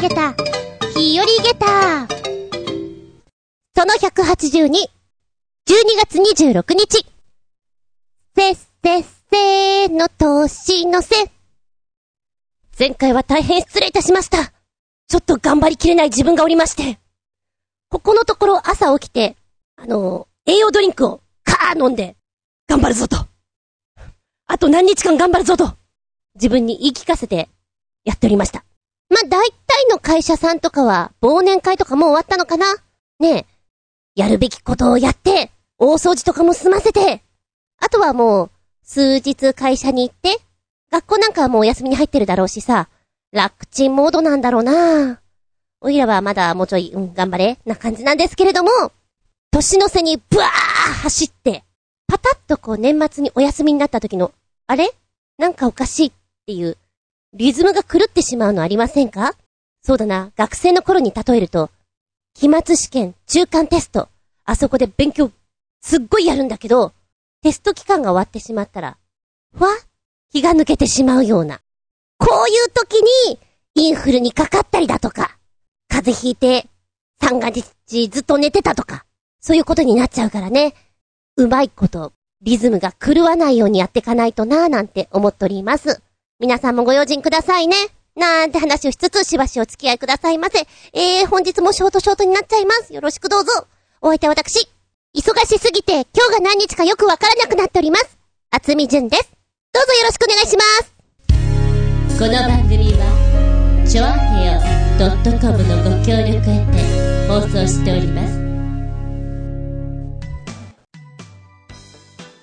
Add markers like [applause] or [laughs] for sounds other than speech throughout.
げた、日和げた。その182、12月26日。せっせっせーの年のせ。前回は大変失礼いたしました。ちょっと頑張りきれない自分がおりまして。ここのところ朝起きて、あの、栄養ドリンクをカー飲んで、頑張るぞと。あと何日間頑張るぞと。自分に言い聞かせてやっておりました。まあ、大体の会社さんとかは、忘年会とかもう終わったのかな？ねえ。やるべきことをやって、大掃除とかも済ませて、あとはもう、数日会社に行って、学校なんかはもうお休みに入ってるだろうしさ、楽ちんモードなんだろうな。おいらはまだもうちょい、うん、頑張れ、な感じなんですけれども、年の瀬にブワー走って、パタッとこう年末にお休みになった時の、あれ？なんかおかしいっていう、リズムが狂ってしまうのありませんか？そうだな、学生の頃に例えると、期末試験、中間テスト、あそこで勉強、すっごいやるんだけど、テスト期間が終わってしまったら、ふわ気が抜けてしまうような。こういう時に、インフルにかかったりだとか、風邪ひいて、三が日ずっと寝てたとか、そういうことになっちゃうからね。うまいこと、リズムが狂わないようにやっていかないとなぁなんて思っております。皆さんもご用心くださいね。なんて話をしつつしばしお付き合いくださいませ。えー、本日もショートショートになっちゃいます。よろしくどうぞ。お相手は私。忙しすぎて今日が何日かよくわからなくなっております。あつみじゅんです。どうぞよろしくお願いします。この番組は、ちょあへよ .com のご協力へて放送しております。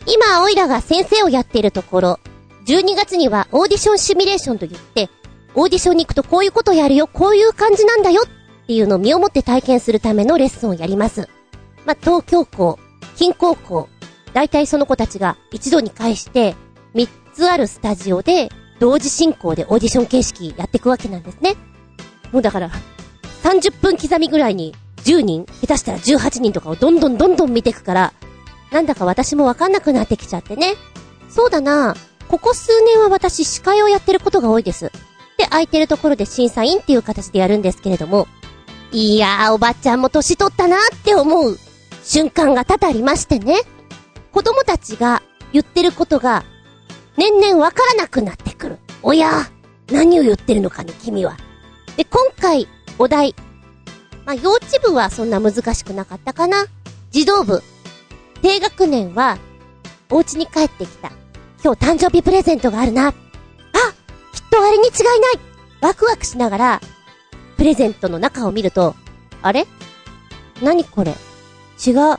今、おいらが先生をやっているところ、12月にはオーディションシミュレーションと言って、オーディションに行くとこういうことやるよ、こういう感じなんだよっていうのを身をもって体験するためのレッスンをやります。まあ、東京校、近高校、大体その子たちが一度に返して、3つあるスタジオで、同時進行でオーディション形式やっていくわけなんですね。もうだから、30分刻みぐらいに10人、下手したら18人とかをどんどんどんどん見ていくから、なんだか私もわかんなくなってきちゃってね。そうだなここ数年は私司会をやってることが多いです。で、空いてるところで審査員っていう形でやるんですけれども、いやー、おばちゃんも年取ったなって思う瞬間が多々ありましてね。子供たちが言ってることが、年々わからなくなってくる。おやー、何を言ってるのかね、君は。で、今回、お題。まあ、幼稚部はそんな難しくなかったかな。児童部。低学年は、お家に帰ってきた。今日誕生日プレゼントがあるな。あきっとあれに違いないワクワクしながら、プレゼントの中を見ると、あれ？何これ？違う。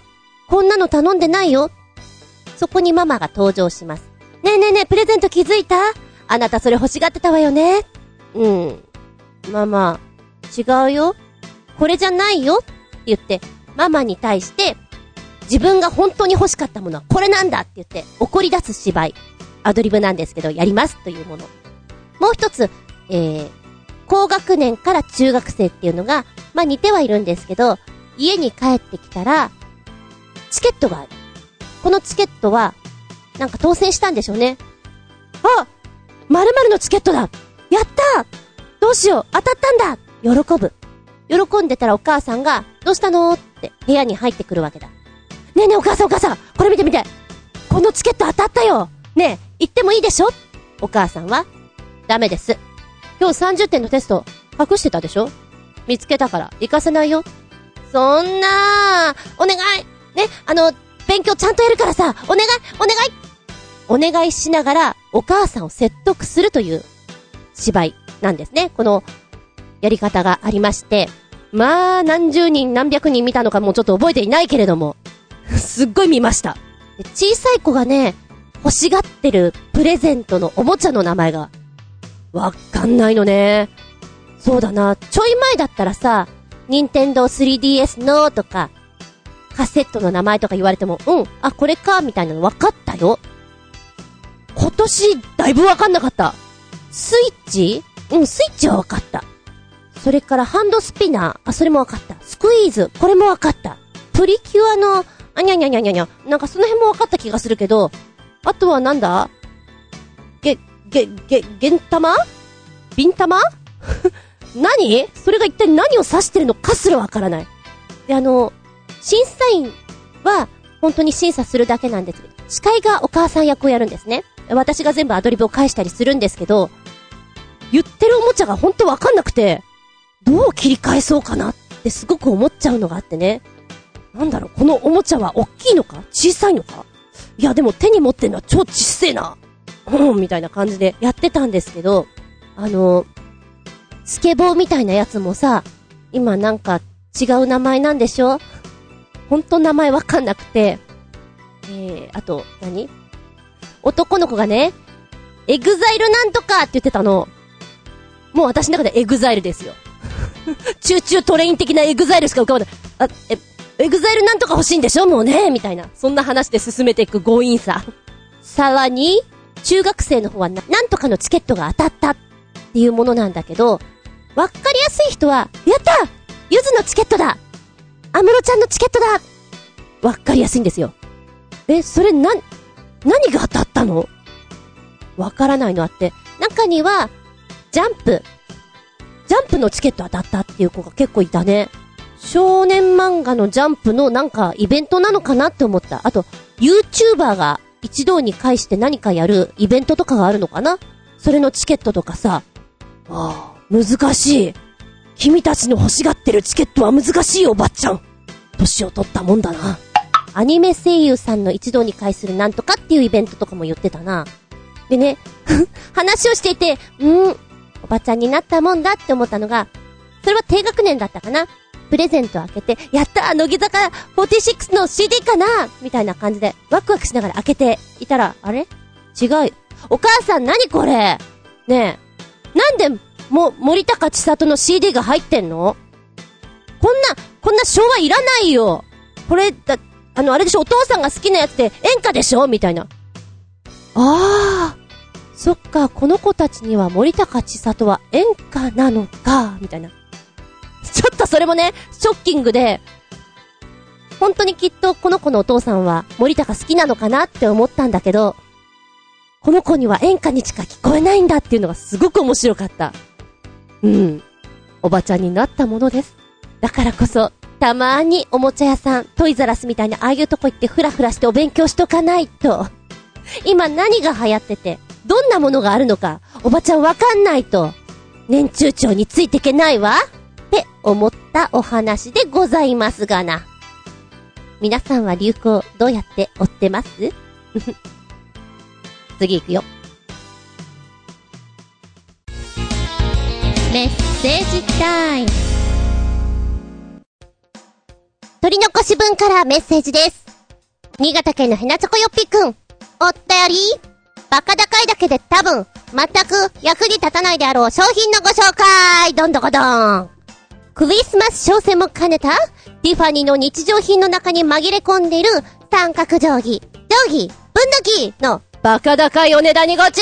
こんなの頼んでないよ。そこにママが登場します。ねえねえねえ、プレゼント気づいた？あなたそれ欲しがってたわよね。うん。ママ、違うよ。これじゃないよ。って言って、ママに対して、自分が本当に欲しかったものはこれなんだって言って怒り出す芝居。アドリブなんですけど、やりますというもの。もう一つ、えー、高学年から中学生っていうのが、まあ似てはいるんですけど、家に帰ってきたら、チケットがある。このチケットは、なんか当選したんでしょうね。あ〇〇のチケットだやったどうしよう当たったんだ喜ぶ。喜んでたらお母さんが、どうしたの？って部屋に入ってくるわけだ。ねえねえお母さんお母さんこれ見て見て。このチケット当たったよ。ねえ、行ってもいいでしょ？お母さんは？ダメです。今日30点のテスト隠してたでしょ？見つけたから行かせないよ。そんなお願い。ね、あの、勉強ちゃんとやるからさ。お願い。お願い。お願いしながらお母さんを説得するという芝居なんですね。このやり方がありまして。まあ、何十人何百人見たのかもちょっと覚えていないけれども、すっごい見ました。小さい子がね、欲しがってるプレゼントのおもちゃの名前が、わかんないのね。そうだな、ちょい前だったらさ、任天堂 3DS のとか、カセットの名前とか言われても、うん、あ、これか、みたいなの分かったよ。今年、だいぶ分かんなかった。スイッチ？うん、スイッチは分かった。それからハンドスピナー、あ、それも分かった。スクイーズ、これも分かった。プリキュアのあにゃにゃにゃにゃにゃ。なんかその辺も分かった気がするけど、あとはなんだ？げ、げ、げ、げん玉？ビン玉？[laughs] 何？それが一体何を指してるのかすらわからない。で、あの、審査員は、本当に審査するだけなんです。司会がお母さん役をやるんですね。私が全部アドリブを返したりするんですけど、言ってるおもちゃが本当わかんなくて、どう切り返そうかなってすごく思っちゃうのがあってね。なんだろう、このおもちゃは大きいのか？小さいのか？いや、でも手に持ってんのは超ちっせえな。うん、みたいな感じでやってたんですけど、あの、スケボーみたいなやつもさ、今なんか違う名前なんでしょ？ほんと名前わかんなくて、えー、あと、何？男の子がね、EXILEなんとかって言ってたの。もう私の中で EXILEですよ。[laughs] Choo Choo TRAIN的な EXILEしか浮かばない。あ、え、 EXILEなんとか欲しいんでしょ？もうねみたいな。そんな話で進めていく強引さ。さらに、中学生の方はな、なんとかのチケットが当たったっていうものなんだけど、わかりやすい人は、やったゆずのチケットだアムロちゃんのチケットだわかりやすいんですよ。え、それな、何が当たったの？わからないのあって。中には、ジャンプ。ジャンプのチケット当たったっていう子が結構いたね。少年漫画のジャンプのなんかイベントなのかなって思った。あと、YouTuber が一堂に会して何かやるイベントとかがあるのかな？それのチケットとかさ。ああ、難しい。君たちの欲しがってるチケットは難しいおばっちゃん。年を取ったもんだな。アニメ声優さんの一堂に会するなんとかっていうイベントとかも言ってたな。でね、[laughs] 話をしていて、んー、おばちゃんになったもんだって思ったのが、それは低学年だったかなプレゼント開けて、やった乃木坂46の CD かなみたいな感じで、ワクワクしながら開けていたら、あれ？違う。お母さん何これ？ねえ。なんで、も、森高千里の CD が入ってんの？こんな、こんな昭和いらないよこれ、だ、あの、あれでしょ？お父さんが好きなやつで演歌でしょ？みたいな。ああ、そっか、この子たちには森高千里は演歌なのか、みたいな。ちょっとそれもね、ショッキングで、本当にきっとこの子のお父さんは森高好きなのかなって思ったんだけど、この子には演歌にしか聞こえないんだっていうのがすごく面白かった。うん。おばちゃんになったものです。だからこそ、たまーにおもちゃ屋さん、トイザラスみたいなああいうとこ行ってフラフラしてお勉強しとかないと。今何が流行ってて、どんなものがあるのか、おばちゃんわかんないと、年中長についてけないわって思ったお話でございますがな。皆さんは流行どうやって追ってます？[laughs] 次行くよ。メッセージタイム。取り残し分からメッセージです。新潟県のヘナチョコヨッピーくん。おったよりバカ高いだけで多分、全く役に立たないであろう商品のご紹介どんどこどんクリスマス商戦も兼ねた、ティファニーの日常品の中に紛れ込んでいる三角定規、定規、分度器のバカ高いお値段にご注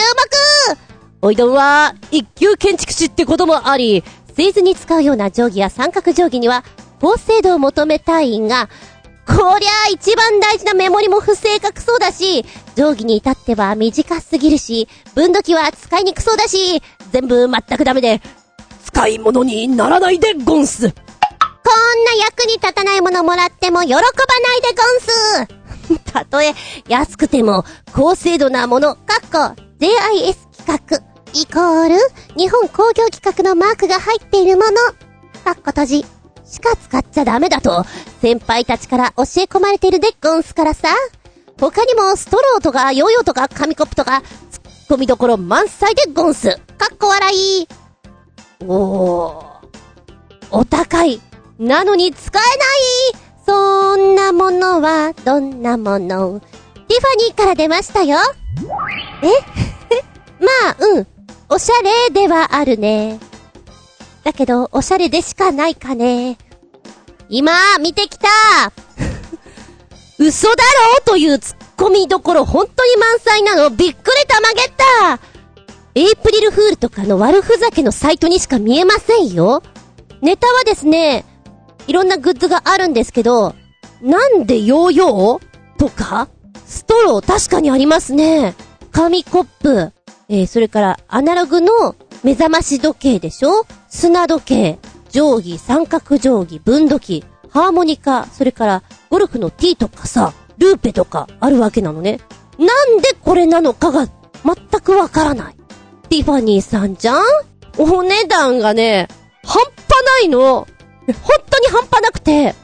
目。おいどんは、一級建築士ってこともあり、製図に使うような定規や三角定規には、高精度を求めたいが、こりゃあ一番大事なメモリも不正確そうだし、定規に至っては短すぎるし、分度器は使いにくそうだし、全部全くダメで、使い物にならないでゴンス。こんな役に立たないものもらっても喜ばないでゴンス。[laughs] たとえ安くても高精度なもの、かっこ JIS 企画、イコール日本工業企画のマークが入っているもの、かっこ閉じ、しか使っちゃダメだと、先輩たちから教え込まれているでゴンスからさ。他にもストローとかヨーヨーとか紙コップとか、ツッコミどころ満載でゴンス。かっこ笑い。おー。お高い。なのに使えないそんなものは、どんなもの？ティファニーから出ましたよ。え？[laughs] まあ、うん。おしゃれではあるね。だけど、おしゃれでしかないかね。今、見てきた [laughs] 嘘だろ？うというツッコミどころ本当に満載なの。びっくりたまげったエイプリルフールとかの悪ふざけのサイトにしか見えませんよ。ネタはですね、いろんなグッズがあるんですけど、なんでヨーヨー？とかストロー確かにありますね。紙コップ。えー、それからアナログの目覚まし時計でしょ？砂時計、定規、三角定規、分度器、ハーモニカ、それからゴルフのティーとかさ、ルーペとかあるわけなのね。なんでこれなのかが全くわからない。ティファニーさんじゃん？お値段がね、半端ないの。本当に半端なくて、例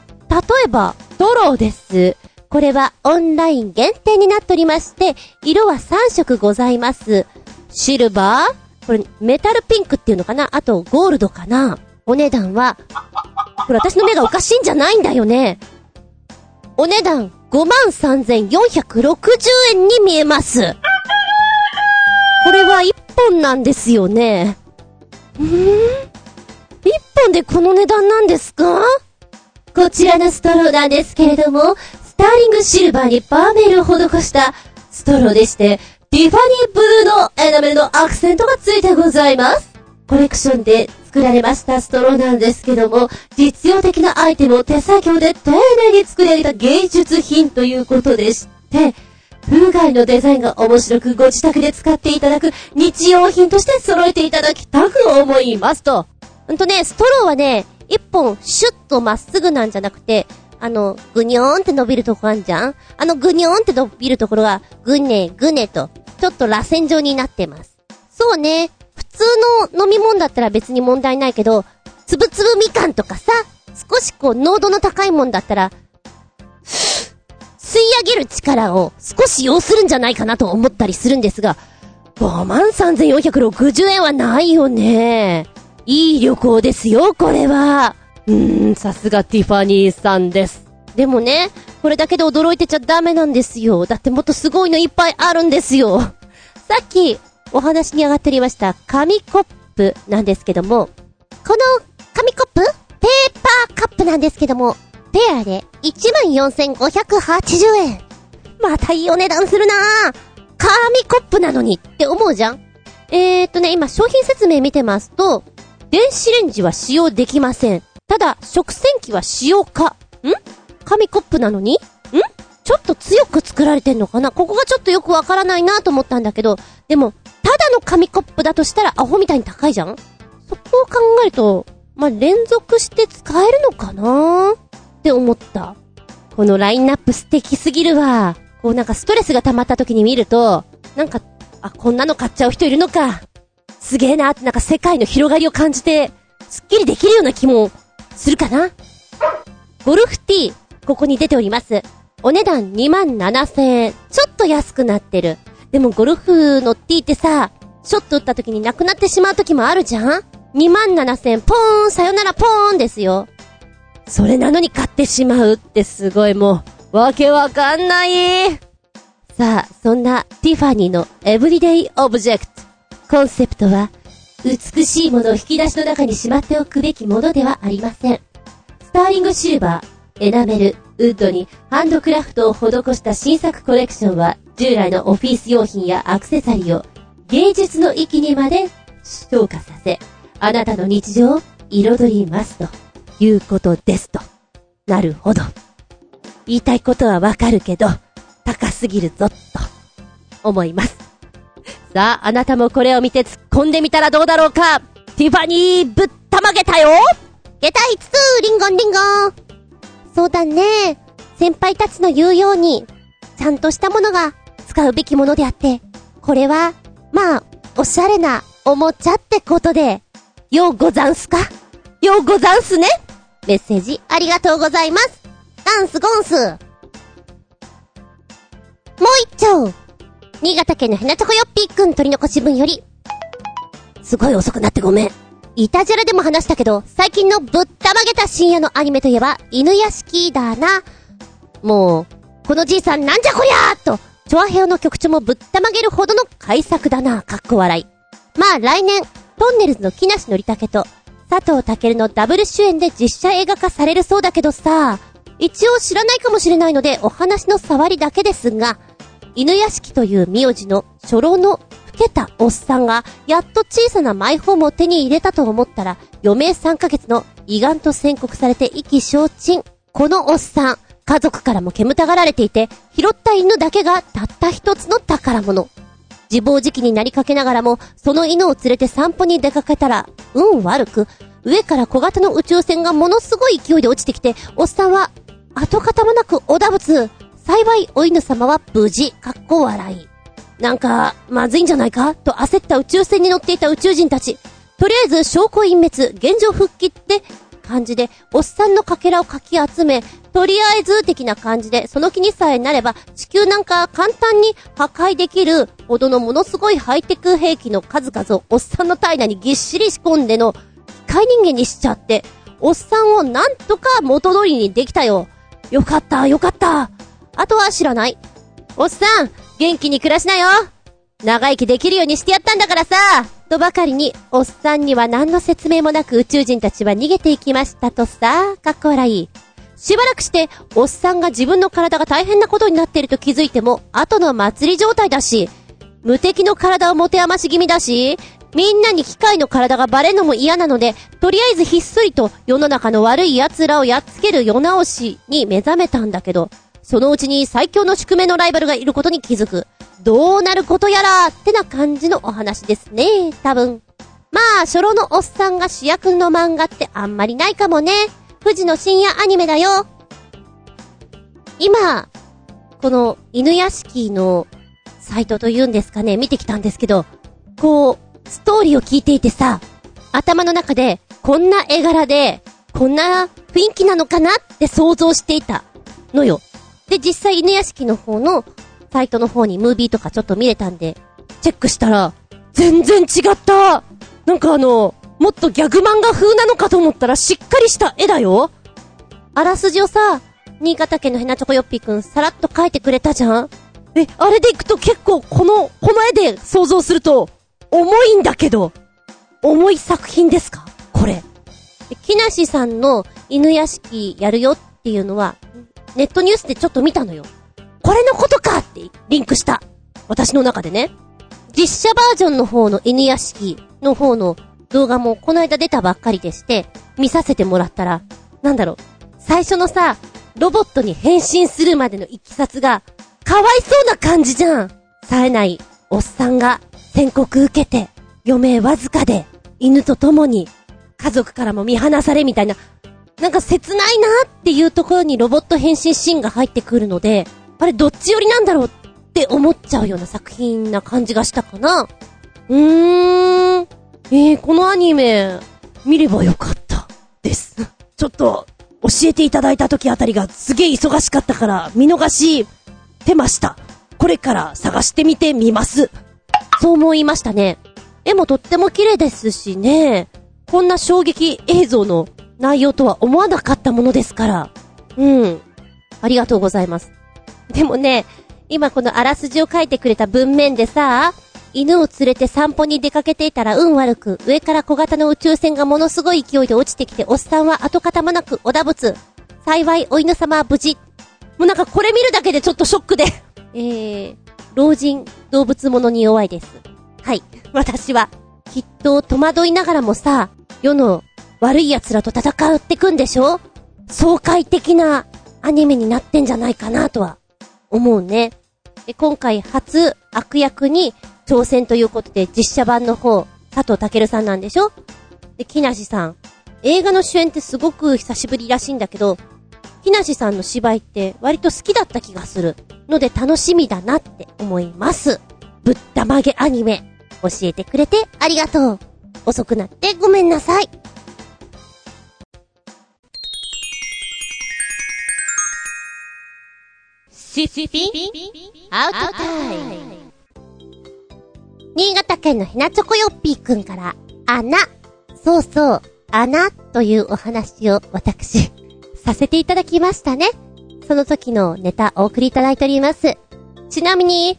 えば、ドローです。これはオンライン限定になっておりまして、色は3色ございます。シルバーこれ、メタルピンクっていうのかな？あと、ゴールドかな？お値段は、これ私の目がおかしいんじゃないんだよね。お値段53,460円に見えます。本なんですよね。ん？1本でこの値段なんですか？こちらのストローなんですけれども、スターリングシルバーにパーメルを施したストローでして、ティファニーブルーのエナメルのアクセントがついてございます。コレクションで作られましたストローなんですけども、実用的なアイテムを手作業で丁寧に作られた芸術品ということでして、風外のデザインが面白くご自宅で使っていただく日用品として揃えていただきたく思いますと。うんとね、ストローはね、一本シュッとまっすぐなんじゃなくて、あの、ぐにょーんって伸びるとこあんじゃん？あのぐにょーんって伸びるところが、ぐねぐねと、ちょっと螺旋状になってます。そうね、普通の飲み物だったら別に問題ないけど、つぶつぶみかんとかさ、少しこう濃度の高いもんだったら、い上げる力を少し要するんじゃないかなと思ったりするんですが、53,460円はないよね。いい旅行ですよ、これは。うーん、さすがティファニーさんです。でもね、これだけで驚いてちゃダメなんですよ。だってもっとすごいのいっぱいあるんですよ。さっき、お話に上がっておりました、紙コップなんですけども、この紙コップ？ペーパーカップなんですけども、ペアで14,580円。またいいお値段するなぁ。紙コップなのにって思うじゃんえーとね、今商品説明見てますと、電子レンジは使用できません。ただ、食洗機は使用可。ん？紙コップなのに？ん？ちょっと強く作られてんのかな？ここがちょっとよくわからないなと思ったんだけど、でも、ただの紙コップだとしたらアホみたいに高いじゃん？そこを考えると、まあ、連続して使えるのかな？って思った。このラインナップ素敵すぎるわ。こうなんかストレスが溜まった時に見ると、なんか、あ、こんなの買っちゃう人いるのか。すげえなってなんか世界の広がりを感じて、すっきりできるような気もするかなゴルフティー、ここに出ております。お値段2万7千円。ちょっと安くなってる。でもゴルフのティーってさ、ショット打った時になくなってしまう時もあるじゃん ?2 万7千円、ポーン、さよならポーンですよ。それなのに買ってしまうってすごいもう、わけわかんない。さあ、そんなティファニーのエブリデイオブジェクト。コンセプトは、美しいものを引き出しの中にしまっておくべきものではありません。スターリングシルバー、エナメル、ウッドにハンドクラフトを施した新作コレクションは、従来のオフィス用品やアクセサリーを芸術の域にまで昇華させ、あなたの日常を彩りますということですと。なるほど。言いたいことはわかるけど、高すぎるぞ、と思います。さあ、あなたもこれを見て突っ込んでみたらどうだろうかティファニーぶったまげたよ下駄5つリンゴンリンゴンそうだね。先輩たちの言うように、ちゃんとしたものが使うべきものであって、これは、まあ、おしゃれなおもちゃってことで、ようござんすか？ようござんすねメッセージありがとうございます。ダンスゴンス。もう一丁。新潟県のヘナチョコヨッピーくん取り残し分より、すごい遅くなってごめん。イタジェラでも話したけど、最近のぶったまげた深夜のアニメといえば、犬屋敷だな。もう、このじいさんなんじゃこりゃーと、チョアヘオの曲調もぶったまげるほどの改作だな、かっこ笑い。まあ来年、トンネルズの木梨憲武と、佐藤健のダブル主演で実写映画化されるそうだけどさ、一応知らないかもしれないのでお話の触りだけですが、犬屋敷という名字の初老の老けたおっさんが、やっと小さなマイホームを手に入れたと思ったら、余命3ヶ月の胃がんと宣告されて意気消沈。このおっさん、家族からも煙たがられていて、拾った犬だけがたった一つの宝物。自暴自棄になりかけながらも、その犬を連れて散歩に出かけたら、運悪く、上から小型の宇宙船がものすごい勢いで落ちてきて、おっさんは、跡形もなくおだぶつ。幸い、お犬様は無事、かっこ笑い。なんか、まずいんじゃないか？と焦った宇宙船に乗っていた宇宙人たち。とりあえず、証拠隠滅、現状復帰って感じで、おっさんのかけらをかき集め、とりあえず的な感じで、その気にさえなれば、地球なんか簡単に破壊できるほどのものすごいハイテク兵器の数々をおっさんの体内にぎっしり仕込んでの、機械人間にしちゃって、おっさんをなんとか元通りにできたよ。よかった、よかった。あとは知らない。おっさん、元気に暮らしなよ長生きできるようにしてやったんだからさとばかりに、おっさんには何の説明もなく宇宙人たちは逃げていきましたとさ、かっこ笑い。しばらくして、おっさんが自分の体が大変なことになっていると気づいても、後の祭り状態だし、無敵の体を持て余し気味だし、みんなに機械の体がバレるのも嫌なので、とりあえずひっそりと世の中の悪い奴らをやっつける世直しに目覚めたんだけど、そのうちに最強の宿命のライバルがいることに気づく。どうなることやらってな感じのお話ですね、多分。まあ、初老のおっさんが主役の漫画ってあんまりないかもね。富士の深夜アニメだよ。今、この犬屋敷のサイトというんですかね、見てきたんですけど、こう、ストーリーを聞いていてさ、頭の中で、こんな絵柄で、こんな雰囲気なのかなって想像していたのよ。で、実際犬屋敷の方のサイトの方にムービーとかちょっと見れたんで、チェックしたら、全然違った。なんかあの、もっとギャグ漫画風なのかと思ったらしっかりした絵だよ。あらすじをさ、新潟県のヘナチョコヨッピーくんさらっと描いてくれたじゃん。え、あれでいくと結構この、この絵で想像すると、重いんだけど、重い作品ですか？これ。木梨さんの犬屋敷やるよっていうのは、ネットニュースでちょっと見たのよ。これのことかってリンクした。私の中でね。実写バージョンの方の犬屋敷の方の動画もこの間出たばっかりでして、見させてもらったら、なんだろう、最初のさ、ロボットに変身するまでのいきさつが、かわいそうな感じじゃん。冴えないおっさんが宣告受けて、余命わずかで、犬と共に、家族からも見放されみたいな、なんか切ないなっていうところにロボット変身シーンが入ってくるので、あれどっち寄りなんだろうって思っちゃうような作品な感じがしたかな。うーん。えー、このアニメ、見ればよかった。です。[laughs] ちょっと、教えていただいた時あたりがすげえ忙しかったから見逃してました。これから探してみてみます。そう思いましたね。絵もとっても綺麗ですしね。こんな衝撃映像の内容とは思わなかったものですから。うん。ありがとうございます。でもね、今このあらすじを書いてくれた文面でさ、犬を連れて散歩に出かけていたら運悪く、上から小型の宇宙船がものすごい勢いで落ちてきて、おっさんは跡形もなくおだぶつ。幸いお犬様は無事。もうなんかこれ見るだけでちょっとショックで [laughs] えー、老人、動物物に弱いです。はい。私は、きっと戸惑いながらもさ、世の悪い奴らと戦うってくんでしょ？爽快的なアニメになってんじゃないかなとは思うね。で、今回初悪役に挑戦ということで実写版の方、佐藤健さんなんでしょ？で、木梨さん。映画の主演ってすごく久しぶりらしいんだけど、木梨さんの芝居って割と好きだった気がする。ので楽しみだなって思います。ぶったまげアニメ。教えてくれてありがとう。遅くなってごめんなさい。シスピンアウトタイム新潟県のひなチョコヨッピーくんから、穴。そうそう、穴というお話を私、させていただきましたね。その時のネタお送りいただいております。ちなみに、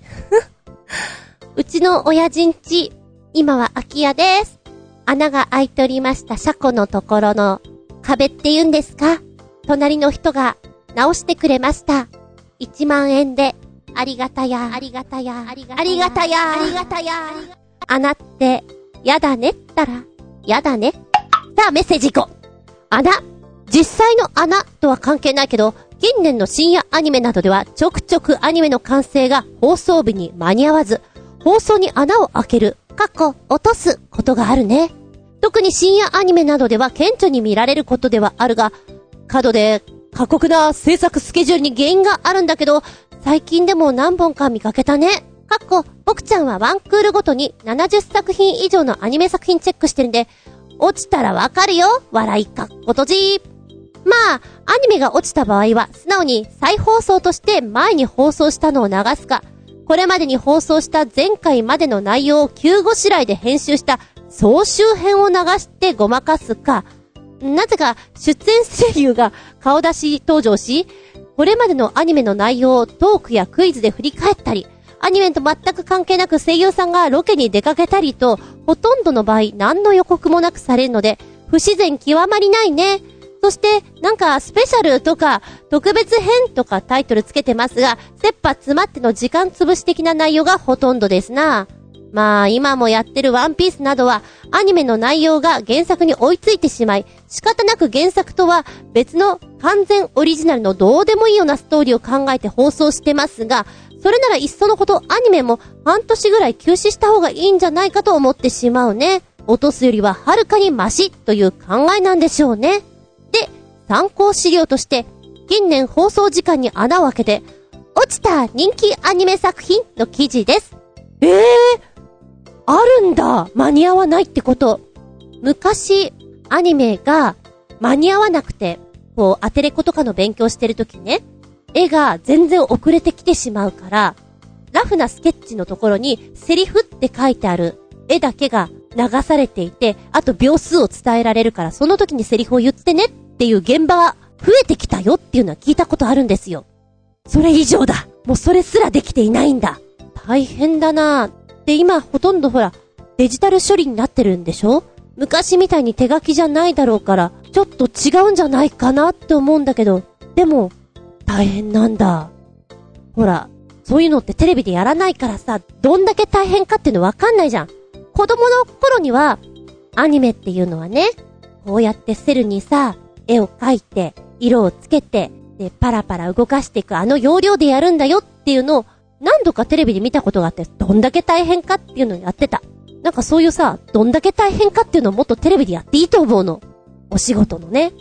[laughs] うちの親父んち、今は空き家です。穴が開いておりました車庫のところの壁って言うんですか？隣の人が直してくれました。1万円で、ありがたや、ありがたや、ありがたや、ありがたや、ありがたや。穴って、やだねったら、やだね。さあ、メッセージ行こう。穴。実際の穴とは関係ないけど、近年の深夜アニメなどでは、ちょくちょくアニメの完成が放送日に間に合わず、放送に穴を開ける、かっこ、落とすことがあるね。特に深夜アニメなどでは顕著に見られることではあるが、過度で過酷な制作スケジュールに原因があるんだけど、最近でも何本か見かけたね。かっこ、僕ちゃんはワンクールごとに70作品以上のアニメ作品チェックしてるんで、落ちたらわかるよ。笑いかっことじ。まあ、アニメが落ちた場合は、素直に再放送として前に放送したのを流すか、これまでに放送した前回までの内容を急ごしらいで編集した総集編を流してごまかすか、なぜか出演声優が顔出し登場し、これまでのアニメの内容をトークやクイズで振り返ったり、アニメと全く関係なく声優さんがロケに出かけたりと、ほとんどの場合何の予告もなくされるので、不自然極まりないね。そして、なんか、スペシャルとか、特別編とかタイトルつけてますが、切羽詰まっての時間潰し的な内容がほとんどですな。まあ、今もやってるワンピースなどは、アニメの内容が原作に追いついてしまい、仕方なく原作とは別の完全オリジナルのどうでもいいようなストーリーを考えて放送してますが、それならいっそのことアニメも半年ぐらい休止した方がいいんじゃないかと思ってしまうね。落とすよりははるかにマシという考えなんでしょうね。で参考資料として、近年放送時間に穴を開けて、落ちた人気アニメ作品の記事です。ええー、あるんだ間に合わないってこと。昔、アニメが間に合わなくて、こう、アテレコとかの勉強してるときね、絵が全然遅れてきてしまうから、ラフなスケッチのところにセリフって書いてある絵だけが流されていて、あと秒数を伝えられるから、その時にセリフを言ってねっていう現場が増えてきたよっていうのは聞いたことあるんですよ。それ以上だもうそれすらできていないんだ大変だなで、今ほとんどほら、デジタル処理になってるんでしょ？昔みたいに手書きじゃないだろうから、ちょっと違うんじゃないかなって思うんだけど、でも、大変なんだ。ほら、そういうのってテレビでやらないからさ、どんだけ大変かっていうのわかんないじゃん。子供の頃には、アニメっていうのはね、こうやってセルにさ、絵を描いて、色をつけて、で、パラパラ動かしていくあの要領でやるんだよっていうのを何度かテレビで見たことがあって、どんだけ大変かっていうのをやってた。なんかそういうさ、どんだけ大変かっていうのをもっとテレビでやっていいと思うの。お仕事のね。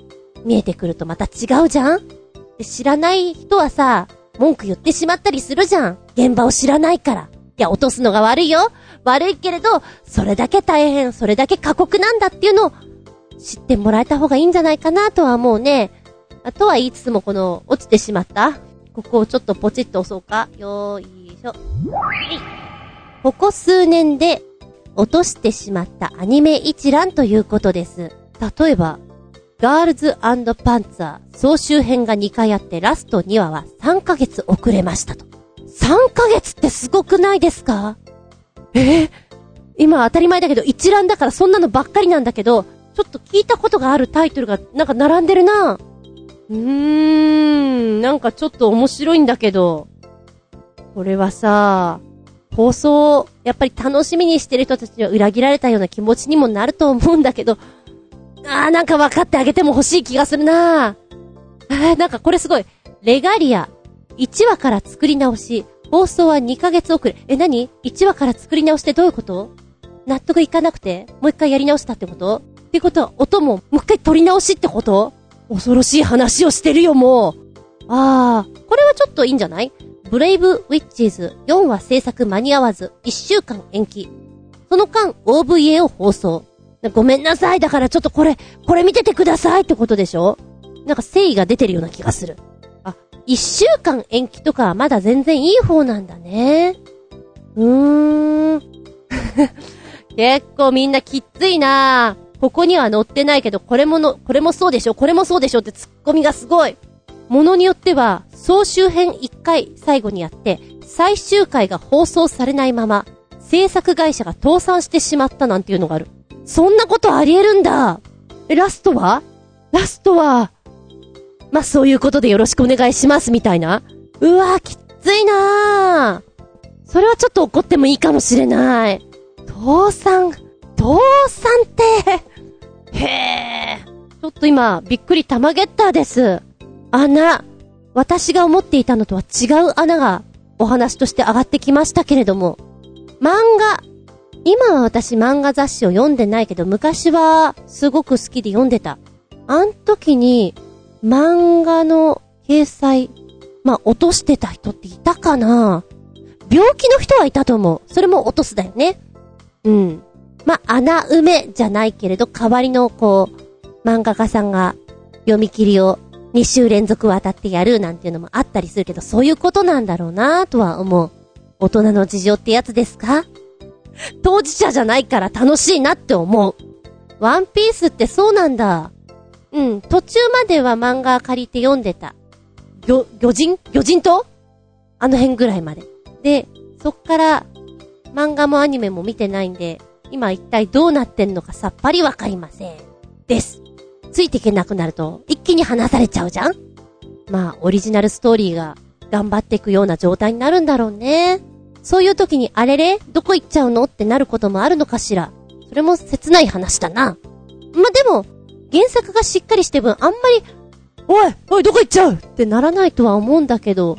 見えてくるとまた違うじゃんで、知らない人はさ、文句言ってしまったりするじゃん。現場を知らないから。いや、落とすのが悪いよ。悪いけれど、それだけ大変、それだけ過酷なんだっていうのを知ってもらえた方がいいんじゃないかなとは思うね。あとは言いつつもこの、落ちてしまったここをちょっとポチッと押そうか。よーいしょ。ここ数年で落としてしまったアニメ一覧ということです。例えば、ガールズパンツァー総集編が2回あってラスト2話は3ヶ月遅れましたと。3ヶ月ってすごくないですか？え？ー、今当たり前だけど一覧だからそんなのばっかりなんだけど、ちょっと聞いたことがあるタイトルがなんか並んでるなぁ。うーん、なんかちょっと面白いんだけど。これはさ、放送、やっぱり楽しみにしてる人たちは裏切られたような気持ちにもなると思うんだけど、あーなんか分かってあげても欲しい気がするなあーなんかこれすごい。レガリア。1話から作り直し。放送は2ヶ月遅れ。え、何 ?1 話から作り直してどういうこと？納得いかなくてもう一回やり直したってこと？ってことは、音も、もう一回撮り直しってこと？恐ろしい話をしてるよ、もう。あー、これはちょっといいんじゃない？ブレイブウィッチーズ4話制作間に合わず、1週間延期。その間、OVA を放送。ごめんなさい、だからちょっとこれ、これ見ててくださいってことでしょ？なんか誠意が出てるような気がする。あ、1週間延期とかはまだ全然いい方なんだね。うーん。[laughs] 結構みんなきっついなぁ。ここには載ってないけど、これもの、これもそうでしょ、これもそうでしょってツッコミがすごい。ものによっては、総集編1回最後にやって、最終回が放送されないまま、制作会社が倒産してしまったなんていうのがある。そんなことあり得るんだえ、ラストは？ラストは、まあ、そういうことでよろしくお願いしますみたいな。うわきついなぁ。それはちょっと怒ってもいいかもしれない。倒産、倒産って、へえ。ちょっと今、びっくり玉ゲッターです。穴。私が思っていたのとは違う穴がお話として上がってきましたけれども。漫画、今は私漫画雑誌を読んでないけど、昔はすごく好きで読んでた。あん時に、漫画の掲載、まあ、落としてた人っていたかな病気の人はいたと思う。それも落とすだよね。うん。ま、穴埋めじゃないけれど、代わりのこう、漫画家さんが読み切りを2週連続渡ってやるなんていうのもあったりするけど、そういうことなんだろうなぁとは思う。大人の事情ってやつですか？当事者じゃないから楽しいなって思う。ワンピースってそうなんだ。うん、途中までは漫画借りて読んでた。魚、魚人？魚人島？あの辺ぐらいまで。で、そっから、漫画もアニメも見てないんで、今一体どうなってんのかさっぱりわかりません。です。ついていけなくなると、一気に話されちゃうじゃんまあ、オリジナルストーリーが頑張っていくような状態になるんだろうね。そういう時にあれれどこ行っちゃうのってなることもあるのかしら。それも切ない話だな。まあでも、原作がしっかりして分あんまり、おいおいどこ行っちゃうってならないとは思うんだけど、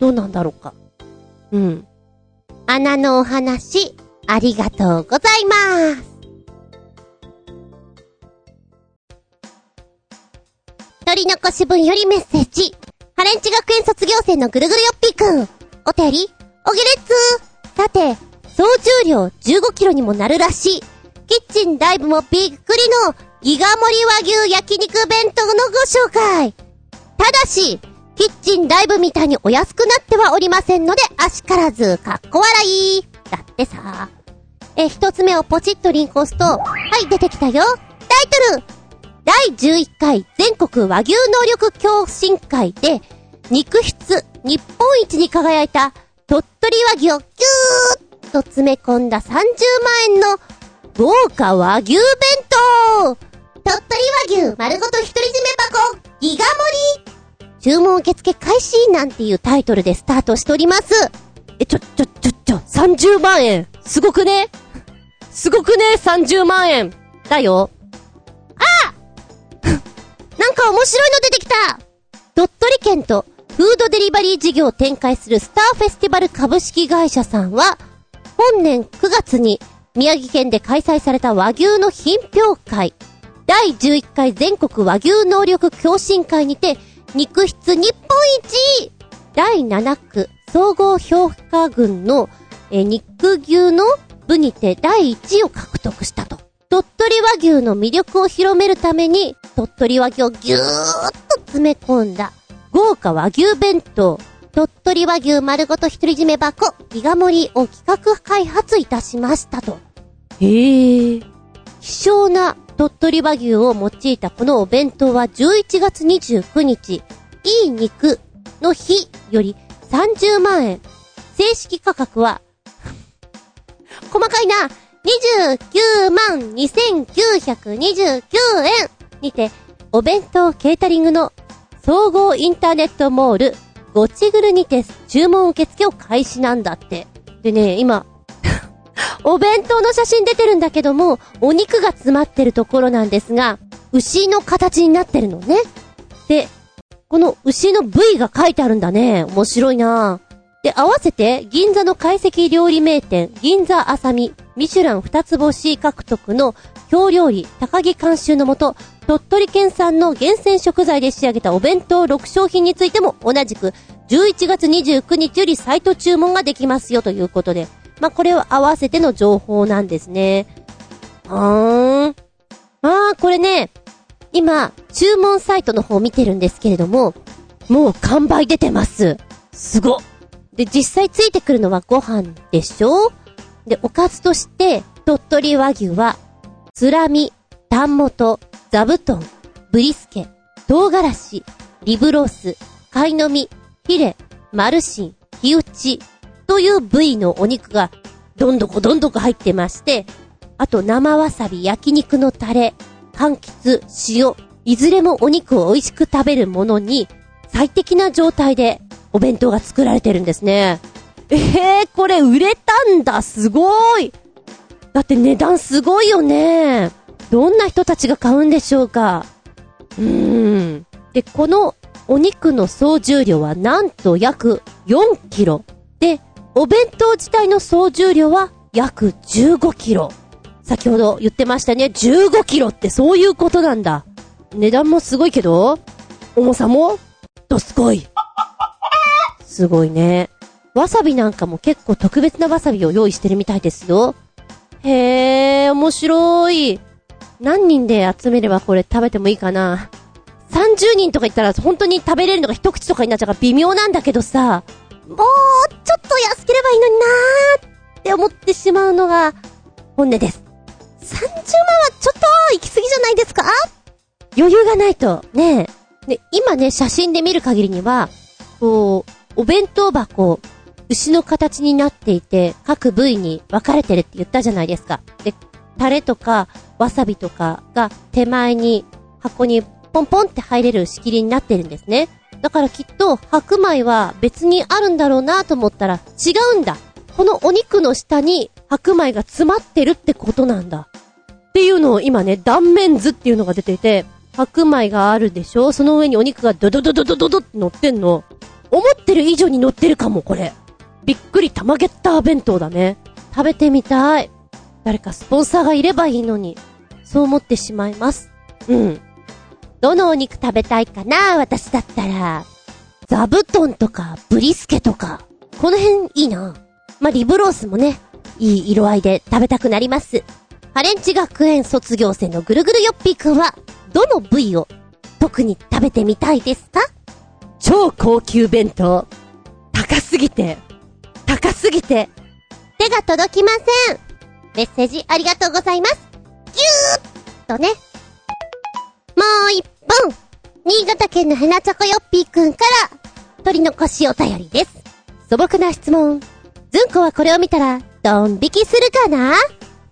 どうなんだろうか。うん。穴のお話、ありがとうございます。取り残し分よりメッセージ。ハレンチ学園卒業生のぐるぐるよっぴーくん。お便りおげれっつさて、総重量15キロにもなるらしい。キッチンダイブもびっくりのギガ盛り和牛焼肉弁当のご紹介。ただし、キッチンダイブみたいにお安くなってはおりませんので、あしからず、かっこ笑い。だってさ。え、一つ目をポチッとリンク押すと、はい、出てきたよ。タイトル。第11回全国和牛能力共進会で、肉質日本一に輝いた鳥取和牛をギューッと詰め込んだ30万円の豪華和牛弁当。鳥取和牛丸ごと独り占め箱。ギガ盛り。注文受付開始なんていうタイトルでスタートしております。え、ちょ、ちょ、ちょ、ちょ、30万円。すごくね？すごくね ?30 万円だよ。あ [laughs] なんか面白いの出てきた鳥取県とフードデリバリー事業を展開するスターフェスティバル株式会社さんは、本年9月に宮城県で開催された和牛の品評会、第11回全国和牛能力共進会にて、肉質日本一第7区総合評価群のえ肉牛の部にて第1位を獲得したと。鳥取和牛の魅力を広めるために、鳥取和牛をぎゅーっと詰め込んだ豪華和牛弁当、鳥取和牛丸ごと独り占め箱、ギガ盛りを企画開発いたしましたと。へえ。希少な鳥取和牛を用いたこのお弁当は11月29日、いい肉の日より30万円。正式価格は細かいな !29 万2929円にて、お弁当ケータリングの総合インターネットモール、ゴチグルにて注文受付を開始なんだって。でね、今 [laughs] お弁当の写真出てるんだけども、お肉が詰まってるところなんですが、牛の形になってるのね。で、この牛の部位が書いてあるんだね。面白いなぁで、合わせて、銀座の懐石料理名店、銀座あさみ、ミシュラン二つ星獲得の京料理、高木監修のもと、鳥取県産の厳選食材で仕上げたお弁当6商品についても同じく11月29日よりサイト注文ができますよということで、まあ、これを合わせての情報なんですね。はーん。まあ、これね、今、注文サイトの方見てるんですけれども、もう完売出てます。すごで、実際ついてくるのはご飯でしょ？で、おかずとして、鳥取和牛は、つらみ、タン元、座布団、ブリスケ、唐辛子、リブロース、貝の実、ヒレ、マルシン、火打ち、という部位のお肉が、どんどこどんどこ入ってまして、あと生わさび、焼肉のタレ、柑橘、塩、いずれもお肉を美味しく食べるものに、最適な状態でお弁当が作られてるんですね。ええー、これ売れたんだ、すごいだって値段すごいよね。どんな人たちが買うんでしょうかうーん。で、このお肉の総重量はなんと約4キロ。で、お弁当自体の総重量は約15キロ。先ほど言ってましたね、15キロってそういうことなんだ。値段もすごいけど、重さも、どすこい。すごいね。わさびなんかも結構特別なわさびを用意してるみたいですよ。へえ、面白い。何人で集めればこれ食べてもいいかな。30人とか言ったら本当に食べれるのが一口とかになっちゃうから微妙なんだけどさ、もう、ちょっと安ければいいのになーって思ってしまうのが、本音です。30万はちょっと行き過ぎじゃないですか？余裕がないと、ねえ。で、今ね、写真で見る限りには、こう、お弁当箱、牛の形になっていて、各部位に分かれてるって言ったじゃないですか。で、タレとか、わさびとかが手前に、箱にポンポンって入れる仕切りになってるんですね。だからきっと白米は別にあるんだろうなと思ったら違うんだ。このお肉の下に白米が詰まってるってことなんだ。っていうのを今ね、断面図っていうのが出ていて、白米があるでしょ？その上にお肉がドドドドドドドって乗ってんの？思ってる以上に乗ってるかも、これ。びっくり玉ゲッター弁当だね。食べてみたい。誰かスポンサーがいればいいのに。そう思ってしまいます。うん。どのお肉食べたいかな？私だったら。座布団とか、ブリスケとか。この辺いいな。まあ、リブロースもね、いい色合いで食べたくなります。ハレンチ学園卒業生のぐるぐるよっぴーくんは、どの部位を特に食べてみたいですか？超高級弁当。高すぎて、高すぎて、手が届きません。メッセージありがとうございます。ぎゅーっとね。もう一本、新潟県のヘナチョコヨッピーくんから、取り残しお便りです。素朴な質問。ずんこはこれを見たら、ドン引きするかな？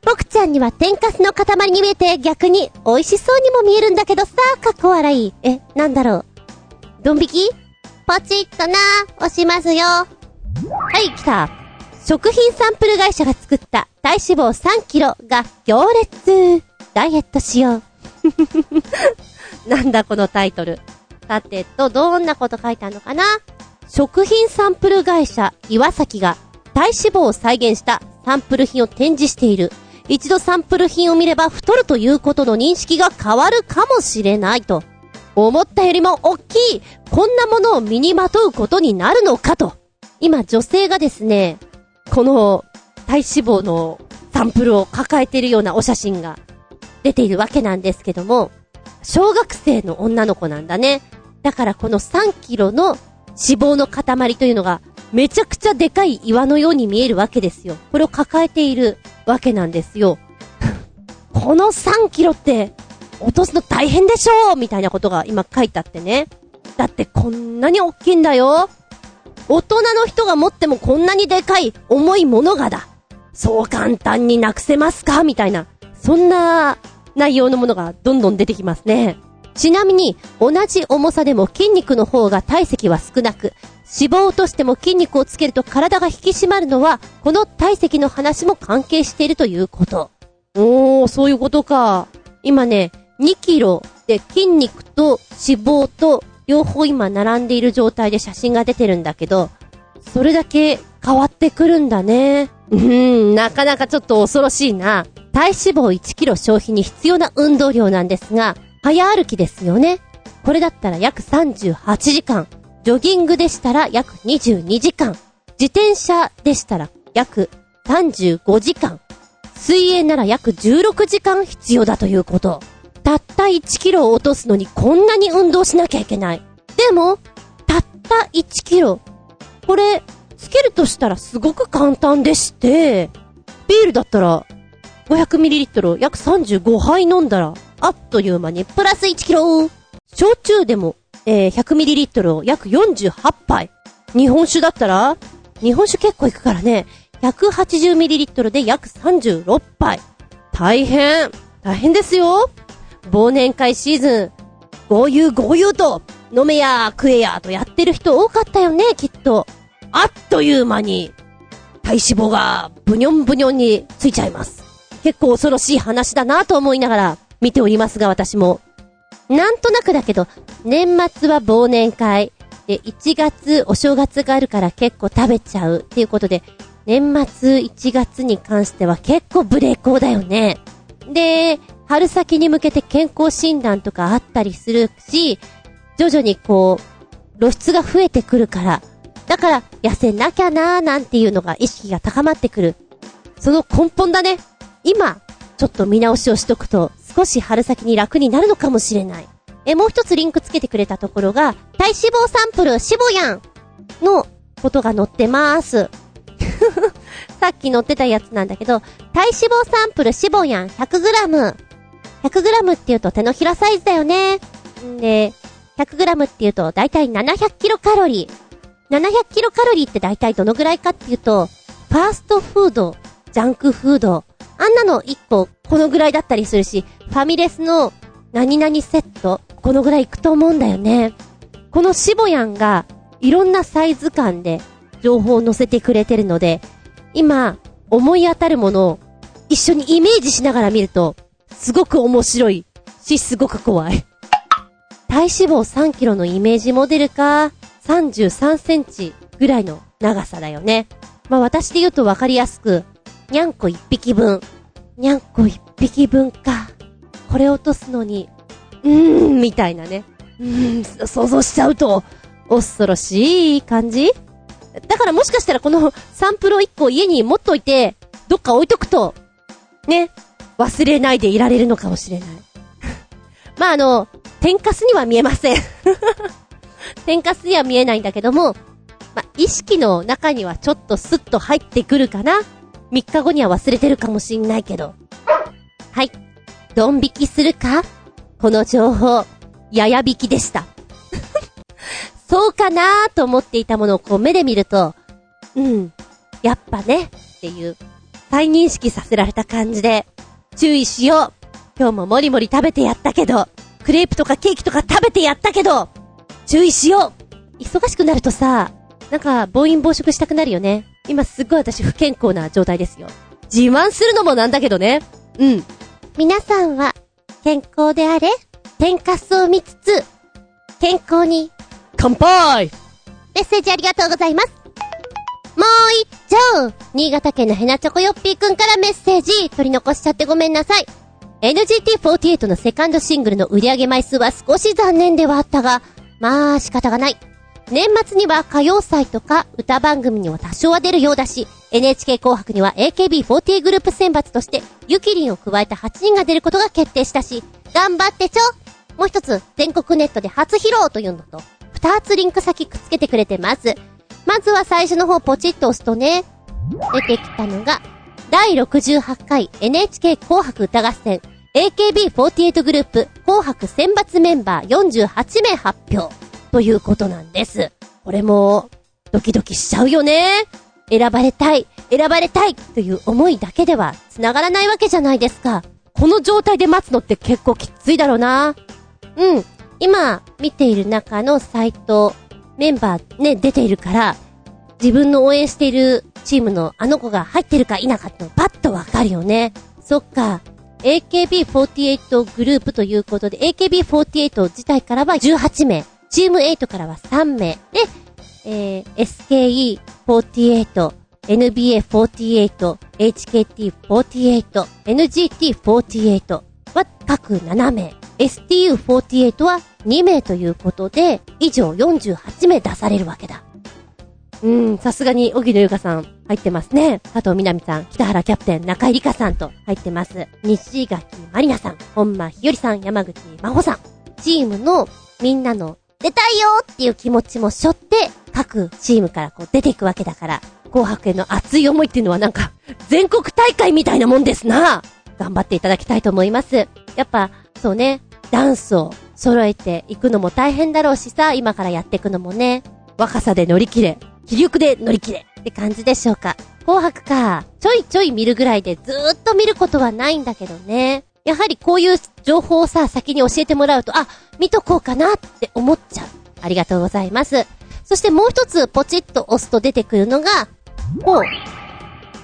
僕ちゃんには天かすの塊に見えて逆に美味しそうにも見えるんだけどさ、かっこ笑い。え、なんだろう。ドン引き？ポチッとな、押しますよ。はい、来た。食品サンプル会社が作った体脂肪3キロが行列。ダイエットしよう。[laughs] なんだこのタイトル。さてと、どんなこと書いてあるのかな？食品サンプル会社岩崎が体脂肪を再現したサンプル品を展示している。一度サンプル品を見れば太るということの認識が変わるかもしれないと。思ったよりも大きい、こんなものを身にまとうことになるのかと。今女性がですね、この体脂肪のサンプルを抱えているようなお写真が出ているわけなんですけども、小学生の女の子なんだね。だからこの3キロの脂肪の塊というのが、めちゃくちゃでかい岩のように見えるわけですよ。これを抱えているわけなんですよ。[laughs] この3キロって、落とすの大変でしょうみたいなことが今書いてあってね。だってこんなに大きいんだよ。大人の人が持ってもこんなにでかい重いものがだ。そう簡単になくせますかみたいな。そんな内容のものがどんどん出てきますね。ちなみに、同じ重さでも筋肉の方が体積は少なく、脂肪を落としても筋肉をつけると体が引き締まるのは、この体積の話も関係しているということ。おー、そういうことか。今ね、2キロで筋肉と脂肪と両方今並んでいる状態で写真が出てるんだけど、それだけ変わってくるんだね。うん、なかなかちょっと恐ろしいな。体脂肪1キロ消費に必要な運動量なんですが、早歩きですよね。これだったら約38時間。ジョギングでしたら約22時間。自転車でしたら約35時間。水泳なら約16時間必要だということ。たった1キロを落とすのにこんなに運動しなきゃいけない。でも、たった1キロ。これ、つけるとしたらすごく簡単でして、ビールだったら 500ml 約35杯飲んだら、あっという間にプラス1キロ焼酎でも、えー、100ml を約48杯。日本酒だったら、日本酒結構いくからね、180ml で約36杯。大変。大変ですよ。忘年会シーズン、豪遊豪遊と、飲めや食えやとやってる人多かったよね、きっと。あっという間に、体脂肪がブニョンブニョンについちゃいます。結構恐ろしい話だなと思いながら見ておりますが、私も。なんとなくだけど、年末は忘年会。で、1月、お正月があるから結構食べちゃうっていうことで、年末1月に関しては結構ブレーコーだよね。で、春先に向けて健康診断とかあったりするし、徐々にこう、露出が増えてくるから、だから痩せなきゃなーなんていうのが意識が高まってくる。その根本だね。今、ちょっと見直しをしとくと、少し春先に楽になるのかもしれない。え、もう一つリンクつけてくれたところが、体脂肪サンプルシボヤンのことが載ってます。[laughs] さっき載ってたやつなんだけど、体脂肪サンプルシボヤン 100g。100g って言うと手のひらサイズだよね。んで、100g って言うとだいたい700キロカロリー。700キロカロリーってだいたいどのぐらいかっていうと、ファーストフード、ジャンクフード、あんなの1個このぐらいだったりするし、ファミレスの何々セット、このぐらいいくと思うんだよね。このシボヤンがいろんなサイズ感で情報を載せてくれてるので、今、思い当たるものを一緒にイメージしながら見ると、すごく面白いし、すごく怖い。体脂肪3キロのイメージモデルか、33センチぐらいの長さだよね。まあ私で言うとわかりやすく、にゃんこ1匹分。にゃんこ1匹分か。これ落とすのに、うーん、みたいなね。うーん、想像しちゃうと、恐ろしい感じ？だからもしかしたらこのサンプルを1個家に持っといて、どっか置いとくと、ね、忘れないでいられるのかもしれない。[laughs] まあ、あの、天かすには見えません [laughs] 天かすには見えないんだけども、まあ、意識の中にはちょっとスッと入ってくるかな ?3 日後には忘れてるかもしんないけど。はい。ドン引きするか？この情報、やや引きでした。[laughs] そうかなーと思っていたものをこう目で見ると、うん、やっぱね、っていう、再認識させられた感じで、注意しよう。今日ももりもり食べてやったけど、クレープとかケーキとか食べてやったけど、注意しよう忙しくなるとさ、なんか暴飲暴食したくなるよね。今すっごい私不健康な状態ですよ。自慢するのもなんだけどね。うん。皆さんは、健康であれ？天かすを見つつ、健康に、乾杯メッセージありがとうございます。もう一丁新潟県のヘナチョコヨッピーくんからメッセージ取り残しちゃってごめんなさい。NGT48 のセカンドシングルの売上枚数は少し残念ではあったが、まあ仕方がない。年末には歌謡祭とか歌番組には多少は出るようだし、NHK 紅白には AKB48 グループ選抜として、ゆきりんを加えた8人が出ることが決定したし、頑張ってちょもう一つ、全国ネットで初披露というのと、二つリンク先くっつけてくれてます。まずは最初の方ポチッと押すとね、出てきたのが、第68回 NHK 紅白歌合戦 AKB48 グループ紅白選抜メンバー48名発表ということなんです。これも、ドキドキしちゃうよね。選ばれたい、選ばれたいという思いだけでは繋がらないわけじゃないですか。この状態で待つのって結構きついだろうな。うん。今、見ている中のサイト、メンバーね、出ているから、自分の応援しているチームのあの子が入ってるか否かってパッとわかるよね。そっか。AKB48 グループということで、AKB48 自体からは18名、チーム8からは3名、で、えー、SKE48、NBA48、HKT48、NGT48 は各7名、STU48 は2名ということで、以上48名出されるわけだ。うん、さすがに、荻野由香さん入ってますね。佐藤みなみさん、北原キャプテン、中井里香さんと入ってます。西垣まりなさん、本間ひよりさん、山口真帆さん。チームのみんなの出たいよっていう気持ちも背負って、各チームからこう出ていくわけだから、紅白への熱い思いっていうのはなんか、全国大会みたいなもんですな頑張っていただきたいと思います。やっぱ、そうね、ダンスを揃えていくのも大変だろうしさ、今からやっていくのもね、若さで乗り切れ、気力で乗り切れって感じでしょうか。紅白か、ちょいちょい見るぐらいでずーっと見ることはないんだけどね。やはりこういう情報をさ、先に教えてもらうと、あ、見とこうかなって思っちゃう。ありがとうございます。そしてもう一つポチッと押すと出てくるのが、もう、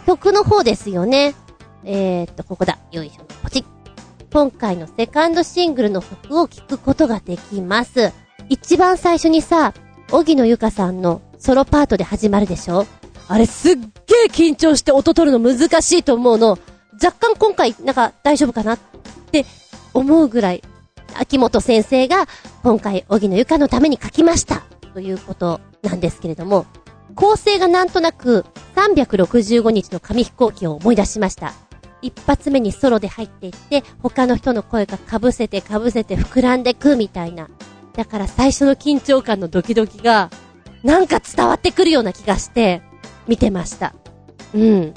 曲の方ですよね。えー、っと、ここだ。よいしょ。ポチッ。今回のセカンドシングルの曲を聴くことができます。一番最初にさ、荻野由香さんのソロパートで始まるでしょあれすっげえ緊張して音取るの難しいと思うの。若干今回なんか大丈夫かなって思うぐらい、秋元先生が今回荻野由香のために書きました。ということなんですけれども、構成がなんとなく365日の紙飛行機を思い出しました。一発目にソロで入っていって、他の人の声が被せて被せて膨らんでくみたいな。だから最初の緊張感のドキドキが、なんか伝わってくるような気がして、見てました。うん。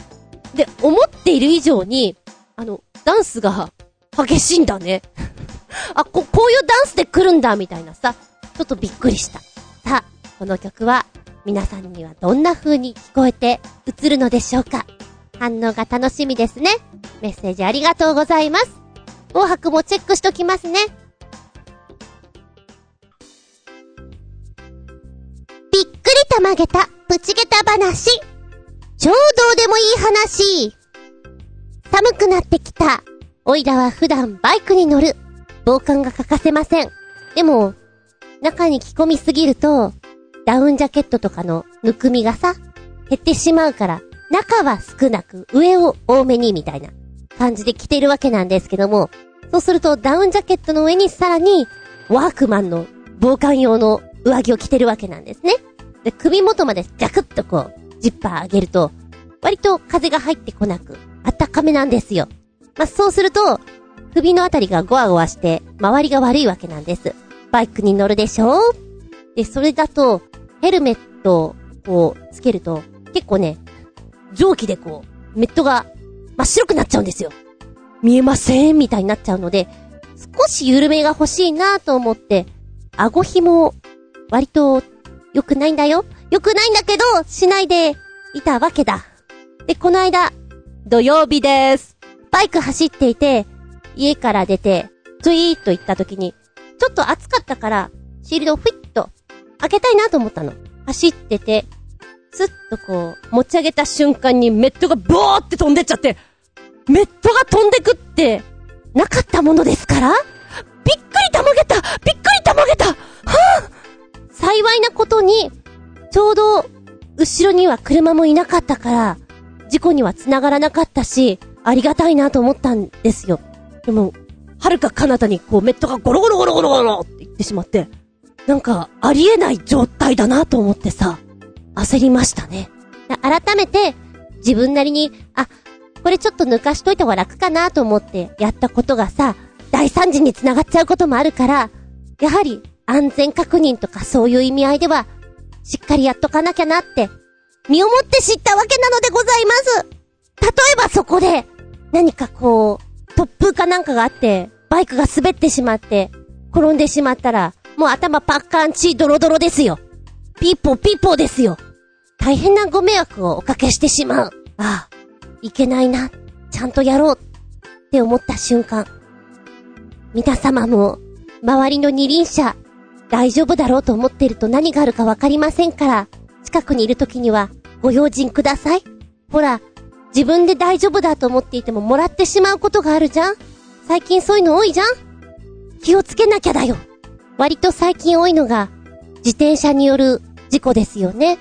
で、思っている以上に、あの、ダンスが激しいんだね。[laughs] あ、こ、こういうダンスで来るんだ、みたいなさ、ちょっとびっくりした。さあ、この曲は、皆さんにはどんな風に聞こえて映るのでしょうか反応が楽しみですね。メッセージありがとうございます。紅白もチェックしときますね。びっくりたまげた、プチゲタ話。ちょうどうでもいい話。寒くなってきた。おいらは普段バイクに乗る。防寒が欠かせません。でも、中に着込みすぎると、ダウンジャケットとかのぬくみがさ、減ってしまうから、中は少なく、上を多めにみたいな感じで着てるわけなんですけども、そうするとダウンジャケットの上にさらに、ワークマンの防寒用の上着を着てるわけなんですね。で、首元までジャクッとこう、ジッパー上げると、割と風が入ってこなく、あったかめなんですよ。まあ、そうすると、首のあたりがゴワゴワして、周りが悪いわけなんです。バイクに乗るでしょ？で、それだと、ヘルメットを、つけると、結構ね、蒸気でこう、メットが真っ白くなっちゃうんですよ。見えません？みたいになっちゃうので、少し緩めが欲しいなと思って、顎紐、割と、良くないんだよ。良くないんだけど、しないでいたわけだ。で、この間、土曜日です。バイク走っていて、家から出て、ツイート行った時に、ちょっと暑かったから、シールドをフィッと開けたいなと思ったの。走ってて、スッとこう、持ち上げた瞬間にメットがボーって飛んでっちゃって、メットが飛んでくって、なかったものですからびっくりたまげたびっくりたまげたはぁ幸いなことに、ちょうど、後ろには車もいなかったから、事故には繋がらなかったし、ありがたいなと思ったんですよ。でも、はるか彼方にこうメットがゴロゴロゴロゴロゴロって言ってしまって、なんか、ありえない状態だなと思ってさ、焦りましたね。改めて、自分なりに、あ、これちょっと抜かしといた方が楽かなと思ってやったことがさ、大惨事に繋がっちゃうこともあるから、やはり安全確認とかそういう意味合いでは、しっかりやっとかなきゃなって、身をもって知ったわけなのでございます。例えばそこで、何かこう、突風かなんかがあって、バイクが滑ってしまって、転んでしまったら、もう頭パッカンチドロドロですよ。ピーポーピーポーですよ。大変なご迷惑をおかけしてしまう。ああ、いけないな。ちゃんとやろう。って思った瞬間。皆様も、周りの二輪車、大丈夫だろうと思ってると何があるかわかりませんから、近くにいる時には、ご用心ください。ほら、自分で大丈夫だと思っていてももらってしまうことがあるじゃん最近そういうの多いじゃん気をつけなきゃだよ。割と最近多いのが、自転車による事故ですよね。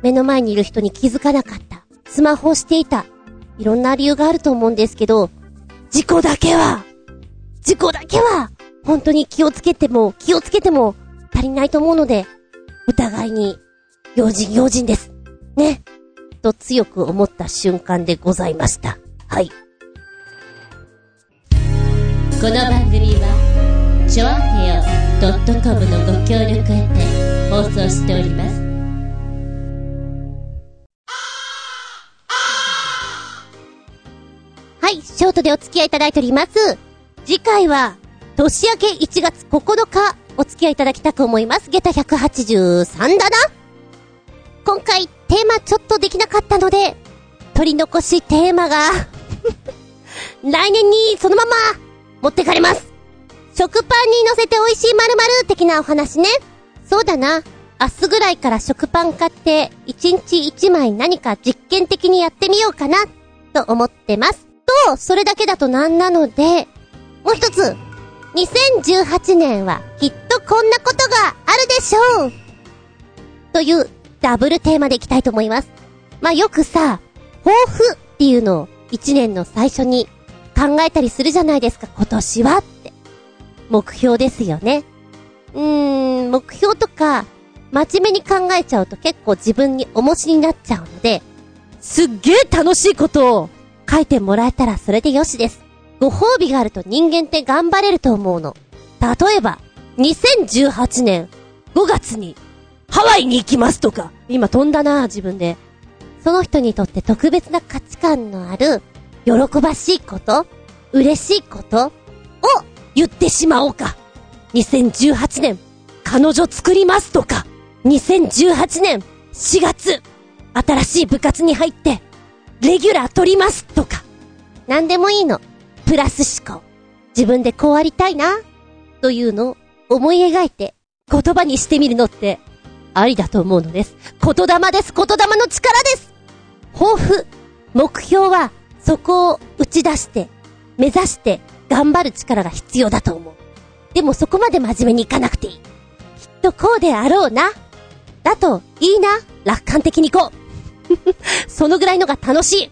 目の前にいる人に気づかなかった。スマホをしていた。いろんな理由があると思うんですけど、事故だけは、事故だけは、本当に気をつけても、気をつけても足りないと思うので、お互いに、用心用心です。ね。と強く思った瞬間でございました。はい。この番組は、ちょあへよ .com のご協力へて放送しております。はい、ショートでお付き合いいただいております。次回は、年明け1月9日、お付き合いいただきたく思います。下駄183だな今回、テーマちょっとできなかったので、取り残しテーマが [laughs] 来年にそのまま持ってかれます。食パンに乗せて美味しい〇〇的なお話ね。そうだな。明日ぐらいから食パン買って、1日1枚何か実験的にやってみようかな、と思ってます。と、それだけだとなんなので、もう一つ。2018年はきっとこんなことがあるでしょう。というダブルテーマでいきたいと思います。まあ、よくさ、抱負っていうのを一年の最初に考えたりするじゃないですか、今年はって。目標ですよね。うーん、目標とか、真面目に考えちゃうと結構自分に重しになっちゃうので、すっげえ楽しいことを書いてもらえたらそれでよしです。ご褒美があると人間って頑張れると思うの。例えば、2018年5月にハワイに行きますとか、今飛んだな自分で。その人にとって特別な価値観のある、喜ばしいこと、嬉しいことを言ってしまおうか。2018年、彼女作りますとか、2018年4月、新しい部活に入って、レギュラー取りますとか。何でもいいの。プラス思考。自分でこうありたいな、というのを思い描いて言葉にしてみるのってありだと思うのです。言霊です。言霊の力です。抱負、目標はそこを打ち出して、目指して頑張る力が必要だと思う。でもそこまで真面目にいかなくていい。きっとこうであろうな。だと、いいな。楽観的にこう。[laughs] そのぐらいのが楽しい。っ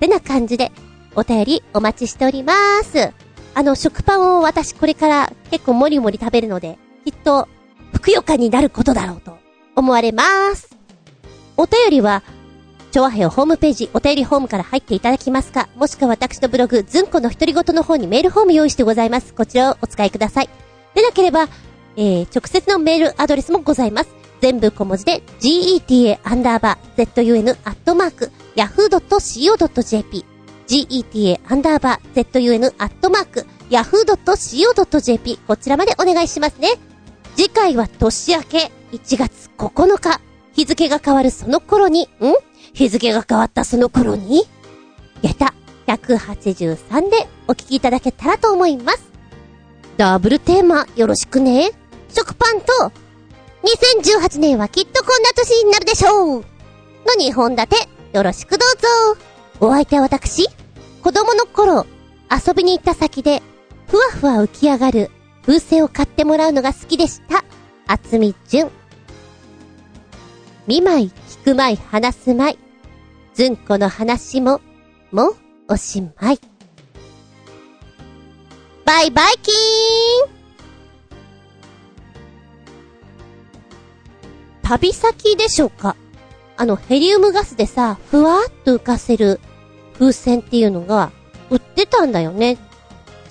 てな感じで、お便りお待ちしております。あの、食パンを私これから結構もりもり食べるので、きっと、ふくよかになることだろうと思われます。お便りは、調和平ホームページ、お便りホームから入っていただきますか、もしくは私のブログ、ずんこの独り言の方にメールフォーム用意してございます。こちらをお使いください。でなければ、えー、直接のメールアドレスもございます。全部小文字で、geta アンダーバー zun アットマーク yahoo.co.jp geta アンダーバー zun アットマーク yahoo.co.jp こちらまでお願いしますね。次回は年明け1月9日。日付が変わるその頃に、ん？日付が変わったその頃に、下駄183でお聞きいただけたらと思います。ダブルテーマよろしくね。食パンと、2018年はきっとこんな年になるでしょうの2本立て、よろしくどうぞ。お相手は私、子供の頃、遊びに行った先で、ふわふわ浮き上がる風船を買ってもらうのが好きでした。あつみじゅん。見舞い、聞く舞い、話す舞い。ずんこの話も、もう、おしまい。バイバイキーン旅先でしょうか？あの、ヘリウムガスでさ、ふわーっと浮かせる風船っていうのが、売ってたんだよね。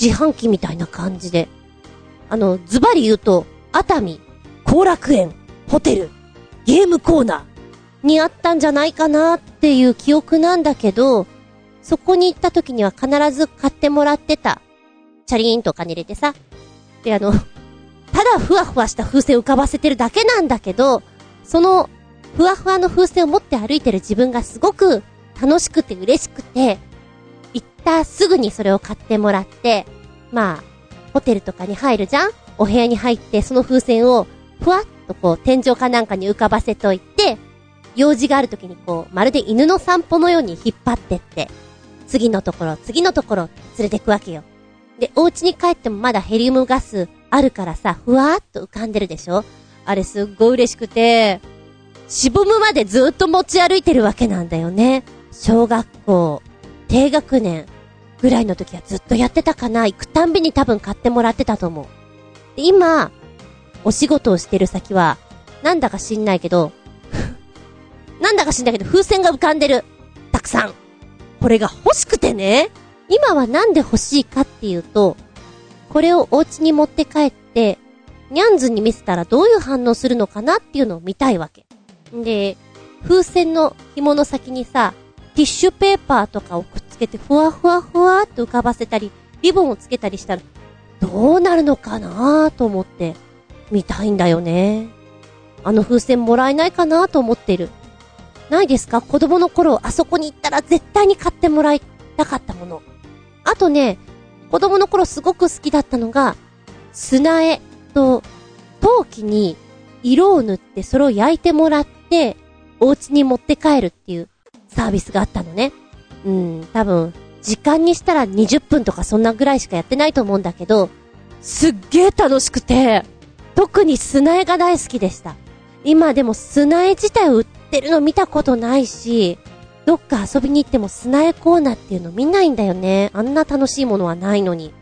自販機みたいな感じで。あの、ズバリ言うと、熱海、後楽園、ホテル、ゲームコーナーにあったんじゃないかなっていう記憶なんだけど、そこに行った時には必ず買ってもらってた。チャリーンとかに入れてさ。で、あの、ただふわふわした風船浮かばせてるだけなんだけど、その、ふわふわの風船を持って歩いてる自分がすごく楽しくて嬉しくて、行ったすぐにそれを買ってもらって、まあ、ホテルとかに入るじゃん？お部屋に入って、その風船を、ふわっとこう、天井かなんかに浮かばせといて、用事がある時にこう、まるで犬の散歩のように引っ張ってって、次のところ、次のところ、連れてくわけよ。で、お家に帰ってもまだヘリウムガスあるからさ、ふわーっと浮かんでるでしょ？あれすっごい嬉しくて、しぼむまでずっと持ち歩いてるわけなんだよね。小学校、低学年ぐらいの時はずっとやってたかな。行くたんびに多分買ってもらってたと思う。で、今、お仕事をしてる先は、なんだか知んないけど、[laughs] なんだか知んないけど風船が浮かんでる。たくさん。これが欲しくてね。今はなんで欲しいかっていうと、これをお家に持って帰って、ニャンズに見せたらどういう反応するのかなっていうのを見たいわけ。で、風船の紐の先にさ、ティッシュペーパーとかをくっつけてふわふわふわって浮かばせたり、リボンをつけたりしたら、どうなるのかなと思って、見たいんだよね。あの風船もらえないかなと思ってる。ないですか？子供の頃、あそこに行ったら絶対に買ってもらいたかったもの。あとね、子供の頃すごく好きだったのが、砂絵と陶器に色を塗ってそれを焼いてもらって、お家に持って帰るっていうサービスがあったのね。うん、多分、時間にしたら20分とかそんなぐらいしかやってないと思うんだけど、すっげー楽しくて、特に砂絵が大好きでした。今でも砂絵自体を売ってるの見たことないし、どっか遊びに行っても砂絵コーナーっていうの見ないんだよね。あんな楽しいものはないのに。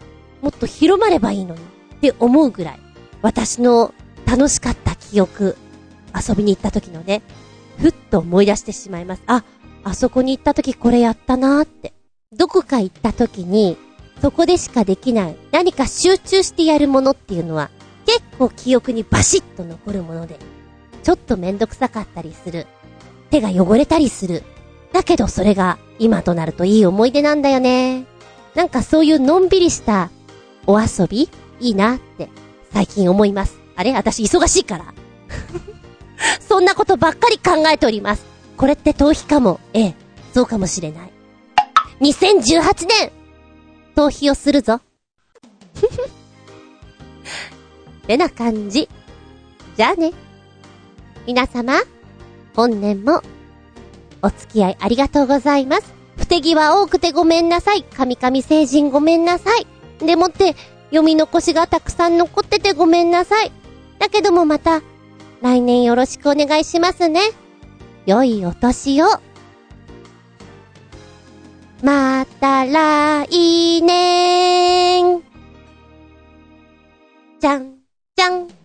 もっと広まればいいのに。って思うぐらい。私の楽しかった記憶。遊びに行った時のね。ふっと思い出してしまいます。あ、あそこに行った時これやったなーって。どこか行った時に、そこでしかできない何か集中してやるものっていうのは結構記憶にバシッと残るもので、ちょっとめんどくさかったりする。手が汚れたりする。だけどそれが今となるといい思い出なんだよね。なんかそういうのんびりしたお遊びいいなって最近思います。あれ？私忙しいから [laughs] そんなことばっかり考えております。これって逃避かも。ええ、そうかもしれない。2018年逃避をするぞ。ってな感じ。じゃあね。皆様、本年も、お付き合いありがとうございます。不手際多くてごめんなさい。神々成人ごめんなさい。でもって、読み残しがたくさん残っててごめんなさい。だけどもまた、来年よろしくお願いしますね。良いお年を。また来年。じゃん。 짱!